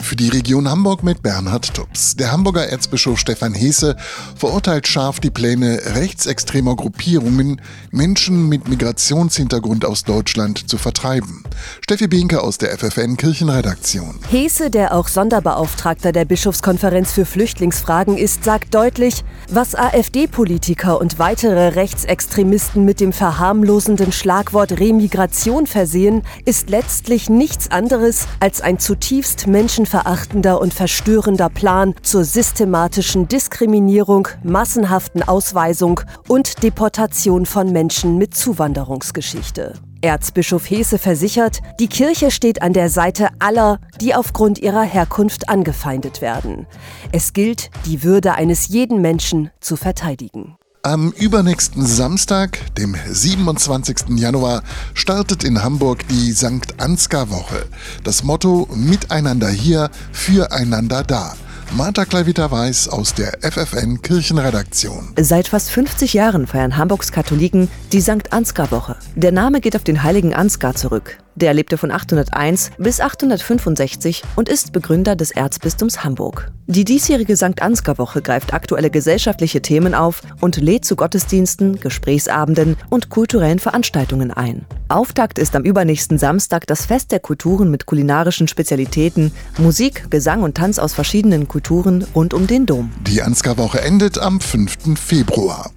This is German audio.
Für die Region Hamburg mit Bernhard Tubbs. Der Hamburger Erzbischof Stefan Heese verurteilt scharf die Pläne rechtsextremer Gruppierungen, Menschen mit Migrationshintergrund aus Deutschland zu vertreiben. Steffi Bienke aus der FFN Kirchenredaktion. Heese, der auch Sonderbeauftragter der Bischofskonferenz für Flüchtlingsfragen ist, sagt deutlich, was AfD-Politiker und weitere Rechtsextremisten mit dem verharmlosenden Schlagwort Remigration versehen, ist letztlich nichts anderes als ein zutiefst menschenverachtender und verstörender Plan zur systematischen Diskriminierung, massenhaften Ausweisung und Deportation von Menschen mit Zuwanderungsgeschichte. Erzbischof Hese versichert, die Kirche steht an der Seite aller, die aufgrund ihrer Herkunft angefeindet werden. Es gilt, die Würde eines jeden Menschen zu verteidigen. Am übernächsten Samstag, dem 27. Januar, startet in Hamburg die St. Ansgar Woche. Das Motto Miteinander hier, füreinander da. Martha Klavita-Weiß aus der FFN Kirchenredaktion. Seit fast 50 Jahren feiern Hamburgs Katholiken die St. Ansgar-Woche. Der Name geht auf den heiligen Ansgar zurück. Der lebte von 801 bis 865 und ist Begründer des Erzbistums Hamburg. Die diesjährige St. Ansgar-Woche greift aktuelle gesellschaftliche Themen auf und lädt zu Gottesdiensten, Gesprächsabenden und kulturellen Veranstaltungen ein. Auftakt ist am übernächsten Samstag das Fest der Kulturen mit kulinarischen Spezialitäten, Musik, Gesang und Tanz aus verschiedenen Kulturen rund um den Dom. Die Ansgar-Woche endet am 5. Februar.